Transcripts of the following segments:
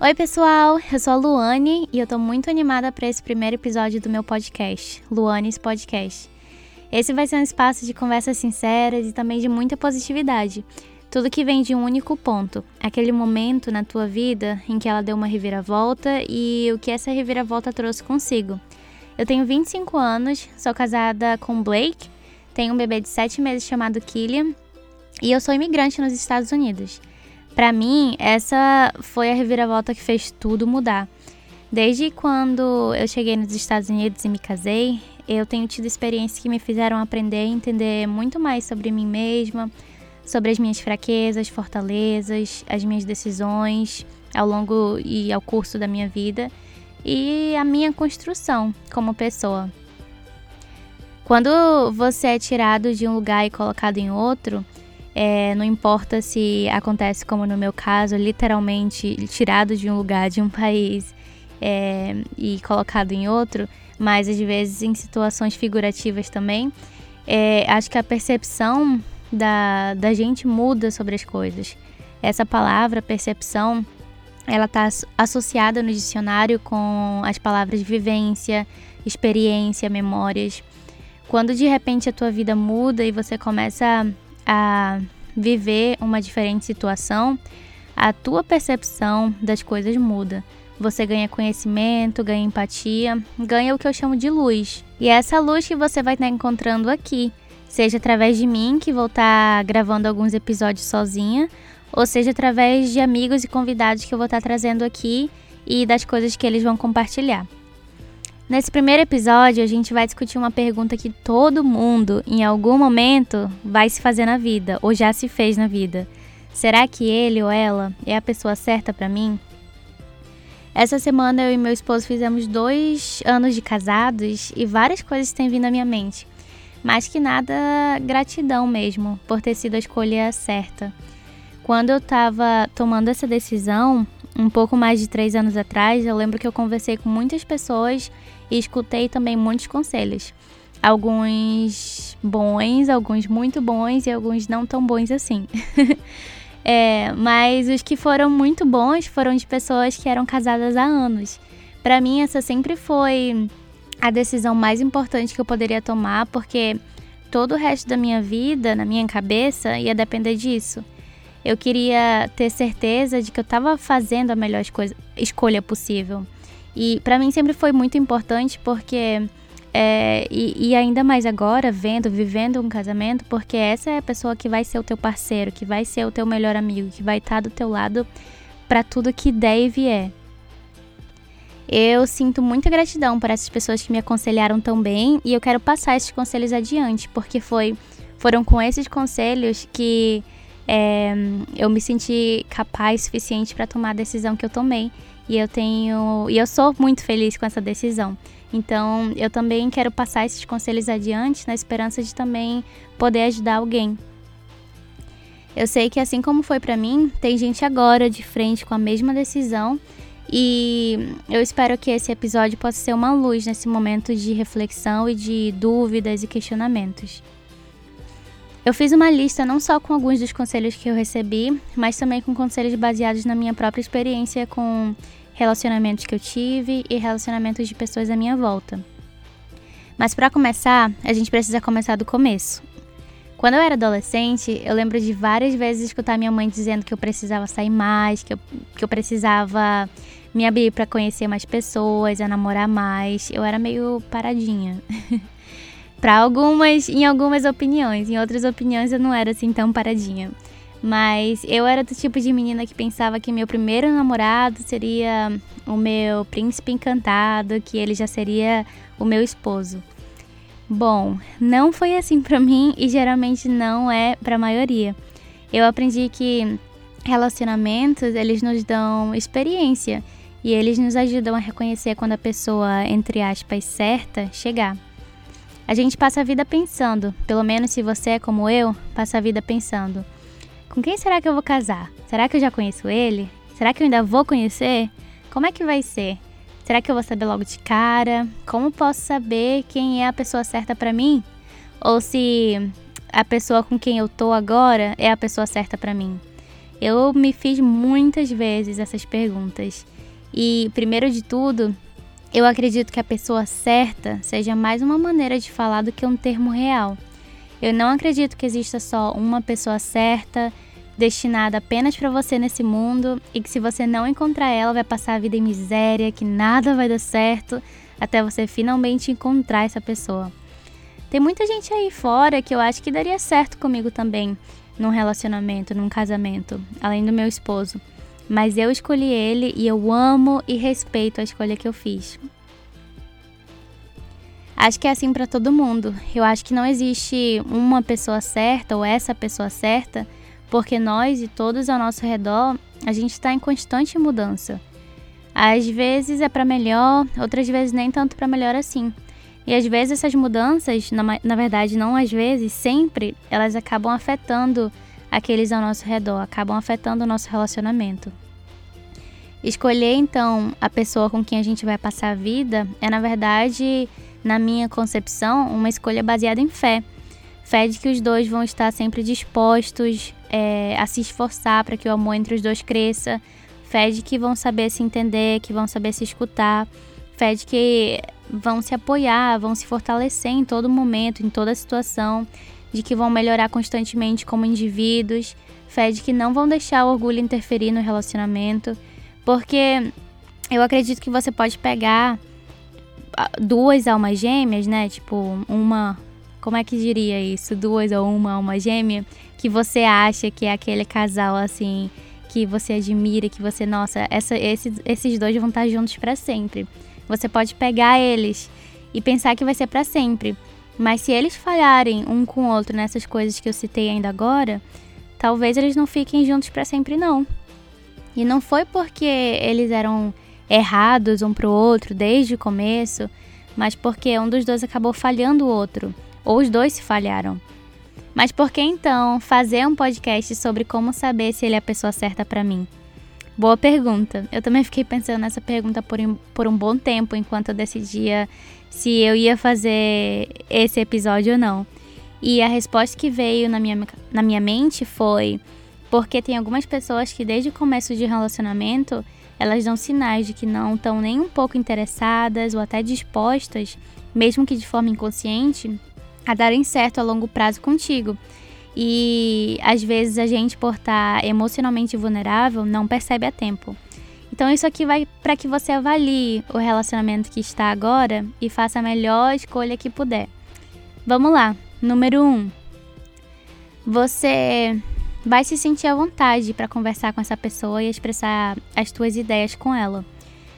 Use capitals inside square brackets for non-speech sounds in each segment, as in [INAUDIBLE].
Oi, pessoal, eu sou a Luane e eu tô muito animada para esse primeiro episódio do meu podcast, Luane's Podcast. Esse vai ser um espaço de conversas sinceras e também de muita positividade. Tudo que vem de um único ponto, aquele momento na tua vida em que ela deu uma reviravolta e o que essa reviravolta trouxe consigo. Eu tenho 25 anos, sou casada com Blake, tenho um bebê de 7 meses chamado Killian e eu sou imigrante nos Estados Unidos. Para mim, essa foi a reviravolta que fez tudo mudar. Desde quando eu cheguei nos Estados Unidos e me casei, eu tenho tido experiências que me fizeram aprender e entender muito mais sobre mim mesma, sobre as minhas fraquezas, fortalezas, as minhas decisões ao longo e ao curso da minha vida e a minha construção como pessoa. Quando você é tirado de um lugar e colocado em outro, é, não importa se acontece como no meu caso, literalmente tirado de um lugar, de um país é, e colocado em outro, mas às vezes em situações figurativas também. É, acho que a percepção da, da gente muda sobre as coisas. Essa palavra, percepção, ela está associada no dicionário com as palavras vivência, experiência, memórias. Quando de repente a tua vida muda e você começa a viver uma diferente situação, a tua percepção das coisas muda. Você ganha conhecimento, ganha empatia, ganha o que eu chamo de luz. E é essa luz que você vai estar encontrando aqui, seja através de mim, que vou estar gravando alguns episódios sozinha, ou seja através de amigos e convidados que eu vou estar trazendo aqui e das coisas que eles vão compartilhar. Nesse primeiro episódio, a gente vai discutir uma pergunta que todo mundo, em algum momento, vai se fazer na vida, ou já se fez na vida. Será que ele ou ela é a pessoa certa para mim? Essa semana eu e meu esposo fizemos dois anos de casados e várias coisas têm vindo à minha mente. Mais que nada, gratidão mesmo por ter sido a escolha certa. Quando eu estava tomando essa decisão, um pouco mais de três anos atrás, eu lembro que eu conversei com muitas pessoas e escutei também muitos conselhos. Alguns bons, alguns muito bons e alguns não tão bons assim. [LAUGHS] é, mas os que foram muito bons foram de pessoas que eram casadas há anos. Para mim, essa sempre foi a decisão mais importante que eu poderia tomar, porque todo o resto da minha vida, na minha cabeça, ia depender disso. Eu queria ter certeza de que eu estava fazendo a melhor escolha possível. E para mim sempre foi muito importante porque é, e, e, ainda mais agora, vendo, vivendo um casamento, porque essa é a pessoa que vai ser o teu parceiro, que vai ser o teu melhor amigo, que vai estar do teu lado para tudo que der e vier. Eu sinto muita gratidão por essas pessoas que me aconselharam tão bem e eu quero passar esses conselhos adiante, porque foi, foram com esses conselhos que é, eu me senti capaz suficiente para tomar a decisão que eu tomei e eu tenho e eu sou muito feliz com essa decisão. Então, eu também quero passar esses conselhos adiante na esperança de também poder ajudar alguém. Eu sei que assim como foi para mim, tem gente agora de frente com a mesma decisão e eu espero que esse episódio possa ser uma luz nesse momento de reflexão e de dúvidas e questionamentos. Eu fiz uma lista não só com alguns dos conselhos que eu recebi, mas também com conselhos baseados na minha própria experiência com relacionamentos que eu tive e relacionamentos de pessoas à minha volta. Mas para começar, a gente precisa começar do começo. Quando eu era adolescente, eu lembro de várias vezes escutar minha mãe dizendo que eu precisava sair mais, que eu, que eu precisava me abrir para conhecer mais pessoas, a namorar mais. Eu era meio paradinha. [LAUGHS] para algumas, em algumas opiniões, em outras opiniões eu não era assim tão paradinha. Mas eu era do tipo de menina que pensava que meu primeiro namorado seria o meu príncipe encantado, que ele já seria o meu esposo. Bom, não foi assim para [LAUGHS] mim e geralmente não é para a maioria. Eu aprendi que relacionamentos, eles nos dão experiência e eles nos ajudam a reconhecer quando a pessoa, entre aspas, certa chegar. A gente passa a vida pensando, pelo menos se você é como eu, passa a vida pensando: com quem será que eu vou casar? Será que eu já conheço ele? Será que eu ainda vou conhecer? Como é que vai ser? Será que eu vou saber logo de cara? Como posso saber quem é a pessoa certa para mim? Ou se a pessoa com quem eu tô agora é a pessoa certa para mim? Eu me fiz muitas vezes essas perguntas. E, primeiro de tudo, eu acredito que a pessoa certa seja mais uma maneira de falar do que um termo real. Eu não acredito que exista só uma pessoa certa, destinada apenas para você nesse mundo e que se você não encontrar ela vai passar a vida em miséria, que nada vai dar certo até você finalmente encontrar essa pessoa. Tem muita gente aí fora que eu acho que daria certo comigo também, num relacionamento, num casamento, além do meu esposo. Mas eu escolhi ele e eu amo e respeito a escolha que eu fiz. Acho que é assim para todo mundo. Eu acho que não existe uma pessoa certa ou essa pessoa certa, porque nós e todos ao nosso redor, a gente está em constante mudança. Às vezes é para melhor, outras vezes nem tanto para melhor assim. E às vezes essas mudanças, na, na verdade não às vezes, sempre, elas acabam afetando aqueles ao nosso redor, acabam afetando o nosso relacionamento. Escolher então a pessoa com quem a gente vai passar a vida é, na verdade, na minha concepção, uma escolha baseada em fé. Fé de que os dois vão estar sempre dispostos é, a se esforçar para que o amor entre os dois cresça. Fé de que vão saber se entender, que vão saber se escutar. Fé de que vão se apoiar, vão se fortalecer em todo momento, em toda situação, de que vão melhorar constantemente como indivíduos, fé de que não vão deixar o orgulho interferir no relacionamento, porque eu acredito que você pode pegar ah, duas almas gêmeas, né? Tipo, uma. Como é que diria isso? Duas ou uma alma gêmea que você acha que é aquele casal assim que você admira, que você, nossa, essa, esses, esses dois vão estar juntos para sempre. Você pode pegar eles e pensar que vai ser para sempre. Mas se eles falharem um com o outro nessas coisas que eu citei ainda agora, talvez eles não fiquem juntos para sempre não. E não foi porque eles eram errados um pro outro desde o começo, mas porque um dos dois acabou falhando o outro, ou os dois se falharam. Mas por que então fazer um podcast sobre como saber se ele é a pessoa certa para mim? Boa pergunta. Eu também fiquei pensando nessa pergunta por, por um bom tempo enquanto eu decidia se eu ia fazer esse episódio ou não. E a resposta que veio na minha, na minha mente foi porque tem algumas pessoas que desde o começo de relacionamento elas dão sinais de que não estão nem um pouco interessadas ou até dispostas, mesmo que de forma inconsciente, a darem certo a longo prazo contigo. E às vezes a gente, por estar emocionalmente vulnerável, não percebe a tempo. Então isso aqui vai para que você avalie o relacionamento que está agora e faça a melhor escolha que puder. Vamos lá. Número 1. Um, você vai se sentir à vontade para conversar com essa pessoa e expressar as suas ideias com ela.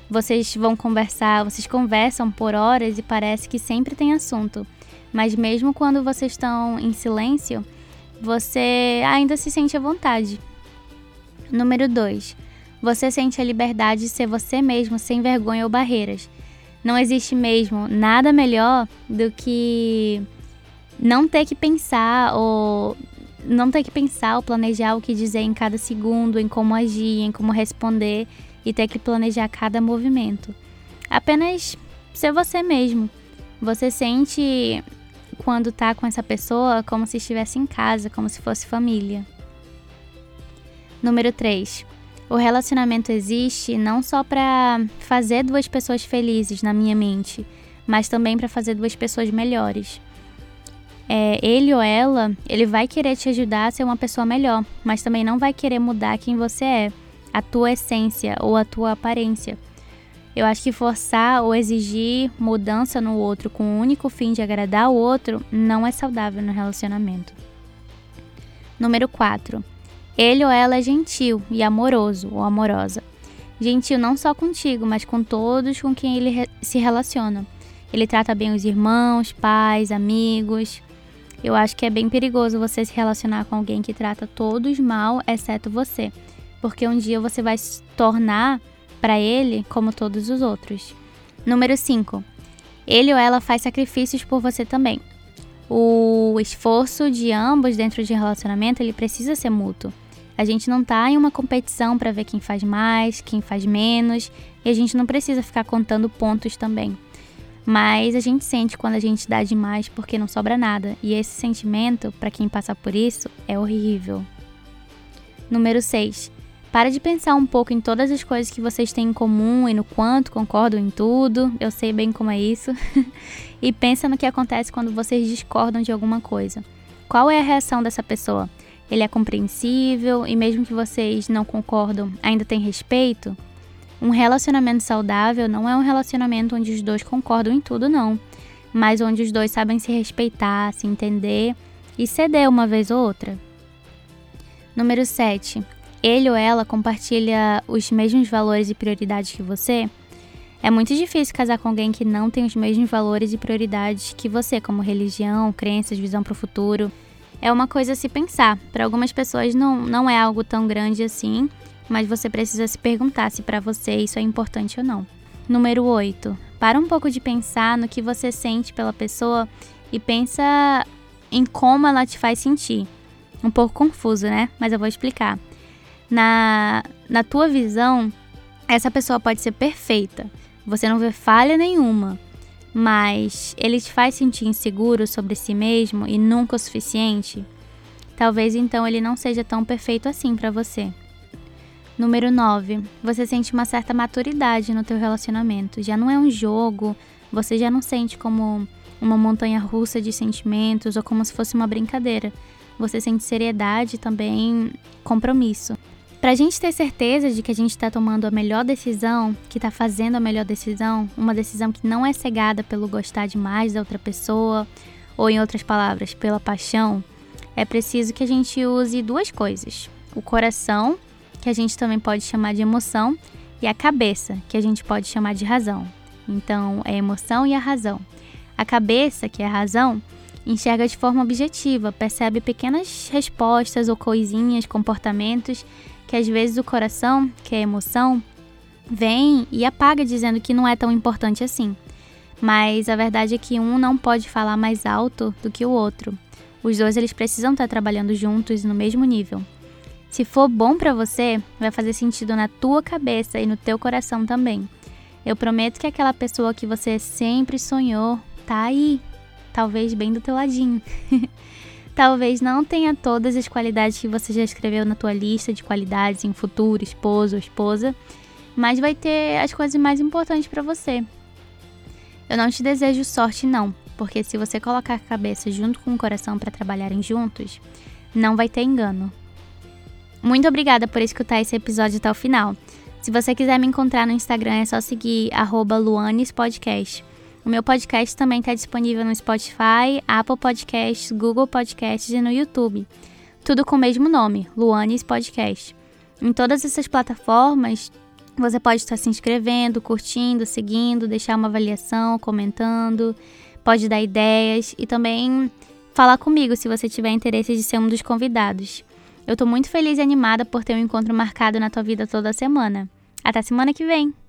Vocês vão conversar, vocês conversam por horas e parece que sempre tem assunto. Mas mesmo quando vocês estão em silêncio, você ainda se sente à vontade. Número 2. Você sente a liberdade de ser você mesmo sem vergonha ou barreiras. Não existe mesmo nada melhor do que não ter que pensar ou não ter que pensar ou planejar o que dizer em cada segundo, em como agir, em como responder e ter que planejar cada movimento. Apenas ser você mesmo. Você sente quando tá com essa pessoa como se estivesse em casa, como se fosse família. Número 3. O relacionamento existe não só para fazer duas pessoas felizes na minha mente, mas também para fazer duas pessoas melhores. É, ele ou ela, ele vai querer te ajudar a ser uma pessoa melhor, mas também não vai querer mudar quem você é, a tua essência ou a tua aparência. Eu acho que forçar ou exigir mudança no outro com o único fim de agradar o outro não é saudável no relacionamento. Número 4. Ele ou ela é gentil e amoroso ou amorosa. Gentil não só contigo, mas com todos com quem ele se relaciona. Ele trata bem os irmãos, pais, amigos. Eu acho que é bem perigoso você se relacionar com alguém que trata todos mal, exceto você, porque um dia você vai se tornar para ele como todos os outros. Número 5. Ele ou ela faz sacrifícios por você também. O esforço de ambos dentro de um relacionamento, ele precisa ser mútuo. A gente não tá em uma competição para ver quem faz mais, quem faz menos, e a gente não precisa ficar contando pontos também. Mas a gente sente quando a gente dá demais porque não sobra nada, e esse sentimento, para quem passa por isso, é horrível. Número 6. Para de pensar um pouco em todas as coisas que vocês têm em comum e no quanto concordam em tudo. Eu sei bem como é isso. [LAUGHS] e pensa no que acontece quando vocês discordam de alguma coisa. Qual é a reação dessa pessoa? Ele é compreensível e mesmo que vocês não concordam, ainda tem respeito? Um relacionamento saudável não é um relacionamento onde os dois concordam em tudo, não, mas onde os dois sabem se respeitar, se entender e ceder uma vez ou outra. Número 7 ele ou ela compartilha os mesmos valores e prioridades que você, é muito difícil casar com alguém que não tem os mesmos valores e prioridades que você, como religião, crenças, visão para o futuro. É uma coisa a se pensar. Para algumas pessoas não, não é algo tão grande assim, mas você precisa se perguntar se para você isso é importante ou não. Número 8. Para um pouco de pensar no que você sente pela pessoa e pensa em como ela te faz sentir. Um pouco confuso, né? Mas eu vou explicar na, na tua visão, essa pessoa pode ser perfeita, você não vê falha nenhuma, mas ele te faz sentir inseguro sobre si mesmo e nunca o suficiente, talvez então ele não seja tão perfeito assim para você. Número 9. Você sente uma certa maturidade no teu relacionamento. Já não é um jogo, você já não sente como uma montanha russa de sentimentos ou como se fosse uma brincadeira. Você sente seriedade também, compromisso. Para a gente ter certeza de que a gente está tomando a melhor decisão, que está fazendo a melhor decisão, uma decisão que não é cegada pelo gostar demais da outra pessoa, ou em outras palavras, pela paixão, é preciso que a gente use duas coisas: o coração, que a gente também pode chamar de emoção, e a cabeça, que a gente pode chamar de razão. Então, é a emoção e a razão. A cabeça, que é a razão, enxerga de forma objetiva, percebe pequenas respostas ou coisinhas, comportamentos que às vezes o coração, que é a emoção, vem e apaga dizendo que não é tão importante assim. Mas a verdade é que um não pode falar mais alto do que o outro. Os dois eles precisam estar trabalhando juntos no mesmo nível. Se for bom para você, vai fazer sentido na tua cabeça e no teu coração também. Eu prometo que aquela pessoa que você sempre sonhou tá aí, talvez bem do teu ladinho. [LAUGHS] Talvez não tenha todas as qualidades que você já escreveu na tua lista de qualidades em futuro, esposo ou esposa, mas vai ter as coisas mais importantes para você. Eu não te desejo sorte não, porque se você colocar a cabeça junto com o coração para trabalharem juntos, não vai ter engano. Muito obrigada por escutar esse episódio até o final. Se você quiser me encontrar no Instagram, é só seguir luanespodcast. O meu podcast também está disponível no Spotify, Apple Podcasts, Google Podcasts e no YouTube. Tudo com o mesmo nome, Luanes Podcast. Em todas essas plataformas, você pode estar se inscrevendo, curtindo, seguindo, deixar uma avaliação, comentando, pode dar ideias e também falar comigo se você tiver interesse de ser um dos convidados. Eu estou muito feliz e animada por ter um encontro marcado na tua vida toda semana. Até semana que vem!